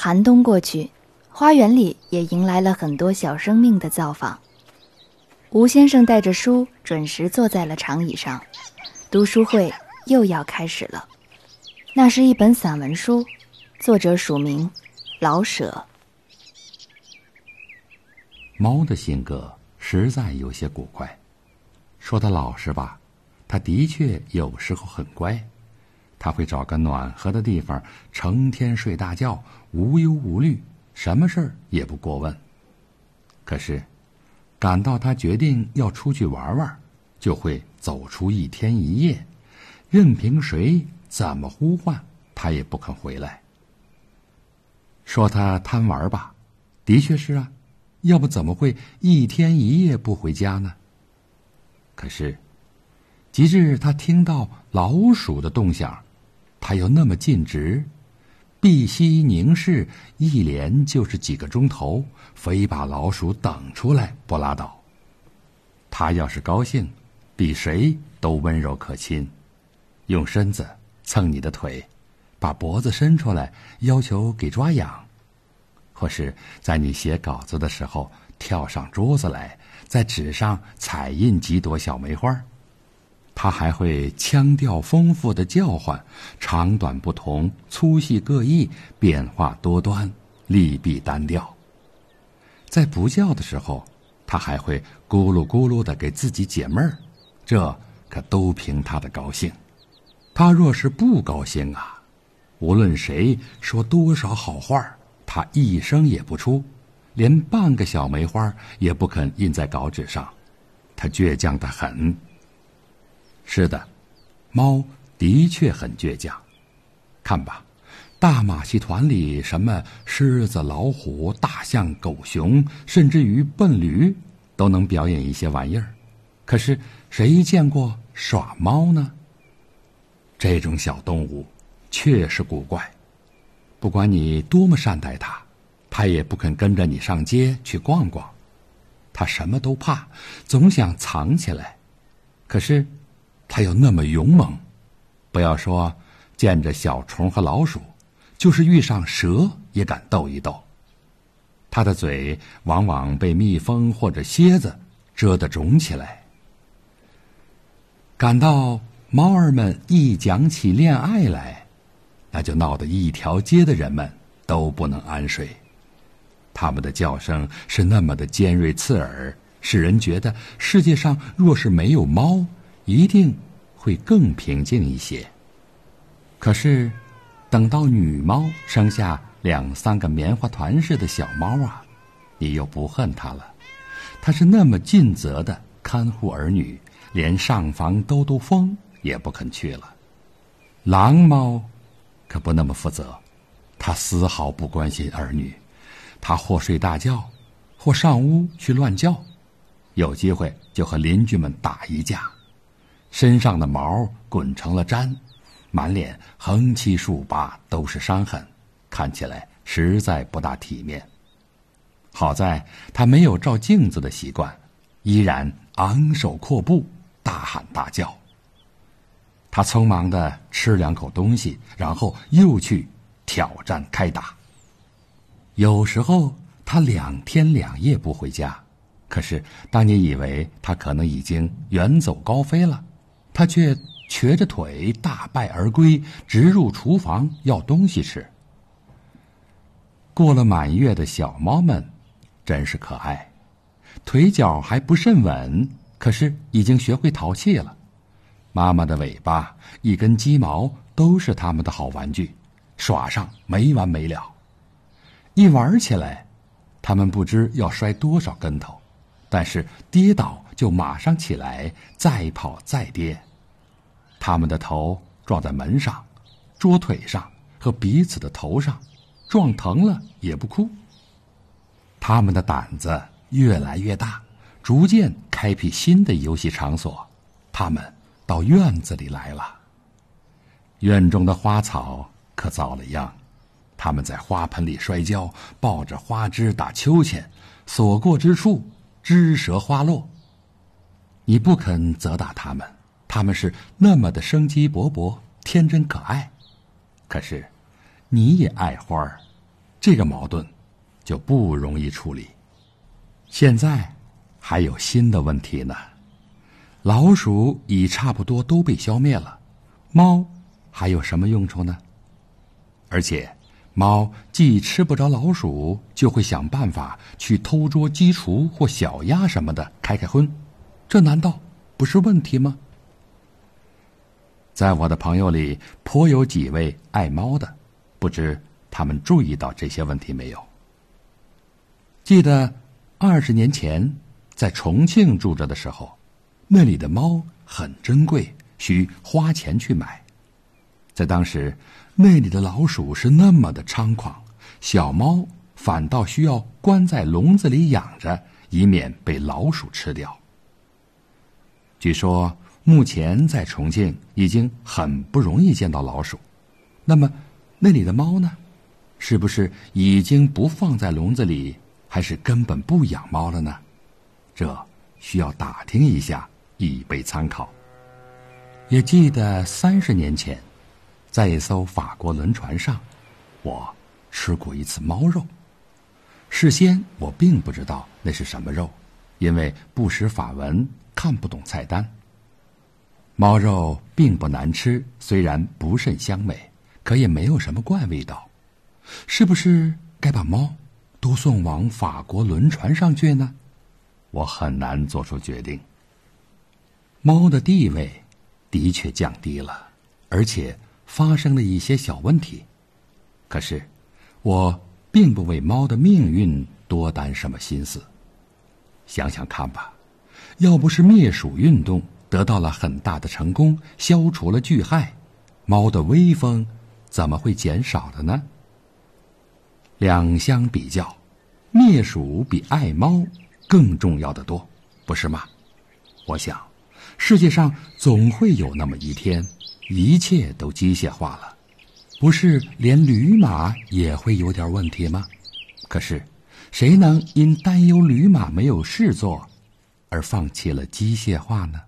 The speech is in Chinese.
寒冬过去，花园里也迎来了很多小生命的造访。吴先生带着书准时坐在了长椅上，读书会又要开始了。那是一本散文书，作者署名老舍。猫的性格实在有些古怪，说它老实吧，它的确有时候很乖。他会找个暖和的地方，成天睡大觉，无忧无虑，什么事儿也不过问。可是，赶到他决定要出去玩玩，就会走出一天一夜，任凭谁怎么呼唤，他也不肯回来。说他贪玩吧，的确是啊，要不怎么会一天一夜不回家呢？可是，及至他听到老鼠的动响。他又那么尽职，闭息凝视，一连就是几个钟头，非把老鼠等出来不拉倒。他要是高兴，比谁都温柔可亲，用身子蹭你的腿，把脖子伸出来要求给抓痒，或是在你写稿子的时候跳上桌子来，在纸上彩印几朵小梅花。他还会腔调丰富的叫唤，长短不同，粗细各异，变化多端，利弊单调。在不叫的时候，他还会咕噜咕噜的给自己解闷儿，这可都凭他的高兴。他若是不高兴啊，无论谁说多少好话，他一声也不出，连半个小梅花也不肯印在稿纸上。他倔强的很。是的，猫的确很倔强。看吧，大马戏团里什么狮子、老虎、大象、狗熊，甚至于笨驴，都能表演一些玩意儿。可是谁见过耍猫呢？这种小动物确实古怪。不管你多么善待它，它也不肯跟着你上街去逛逛。它什么都怕，总想藏起来。可是。他又那么勇猛，不要说见着小虫和老鼠，就是遇上蛇也敢斗一斗。他的嘴往往被蜜蜂或者蝎子蛰得肿起来。感到猫儿们一讲起恋爱来，那就闹得一条街的人们都不能安睡。他们的叫声是那么的尖锐刺耳，使人觉得世界上若是没有猫。一定会更平静一些。可是，等到女猫生下两三个棉花团似的小猫啊，你又不恨它了。它是那么尽责的看护儿女，连上房兜兜风也不肯去了。狼猫可不那么负责，它丝毫不关心儿女，它或睡大觉，或上屋去乱叫，有机会就和邻居们打一架。身上的毛滚成了毡，满脸横七竖八都是伤痕，看起来实在不大体面。好在他没有照镜子的习惯，依然昂首阔步，大喊大叫。他匆忙的吃两口东西，然后又去挑战开打。有时候他两天两夜不回家，可是当你以为他可能已经远走高飞了。他却瘸着腿大败而归，直入厨房要东西吃。过了满月的小猫们，真是可爱，腿脚还不甚稳，可是已经学会淘气了。妈妈的尾巴、一根鸡毛都是他们的好玩具，耍上没完没了。一玩起来，他们不知要摔多少跟头，但是跌倒就马上起来，再跑再跌。他们的头撞在门上、桌腿上和彼此的头上，撞疼了也不哭。他们的胆子越来越大，逐渐开辟新的游戏场所。他们到院子里来了。院中的花草可遭了殃，他们在花盆里摔跤，抱着花枝打秋千，所过之处枝折花落。你不肯责打他们。他们是那么的生机勃勃、天真可爱，可是，你也爱花儿，这个矛盾就不容易处理。现在还有新的问题呢。老鼠已差不多都被消灭了，猫还有什么用处呢？而且，猫既吃不着老鼠，就会想办法去偷捉鸡雏或小鸭什么的开开荤，这难道不是问题吗？在我的朋友里，颇有几位爱猫的，不知他们注意到这些问题没有？记得二十年前在重庆住着的时候。那里的猫很珍贵，需花钱去买。在当时，那里的老鼠是那么的猖狂，小猫反倒需要关在笼子里养着，以免被老鼠吃掉。据说目前在重庆已经很不容易见到老鼠，那么那里的猫呢？是不是已经不放在笼子里，还是根本不养猫了呢？这需要打听一下。以备参考。也记得三十年前，在一艘法国轮船上，我吃过一次猫肉。事先我并不知道那是什么肉，因为不识法文，看不懂菜单。猫肉并不难吃，虽然不甚香美，可也没有什么怪味道。是不是该把猫都送往法国轮船上去呢？我很难做出决定。猫的地位的确降低了，而且发生了一些小问题。可是，我并不为猫的命运多担什么心思。想想看吧，要不是灭鼠运动得到了很大的成功，消除了巨害，猫的威风怎么会减少的呢？两相比较，灭鼠比爱猫更重要的多，不是吗？我想。世界上总会有那么一天，一切都机械化了，不是连驴马也会有点问题吗？可是，谁能因担忧驴马没有事做，而放弃了机械化呢？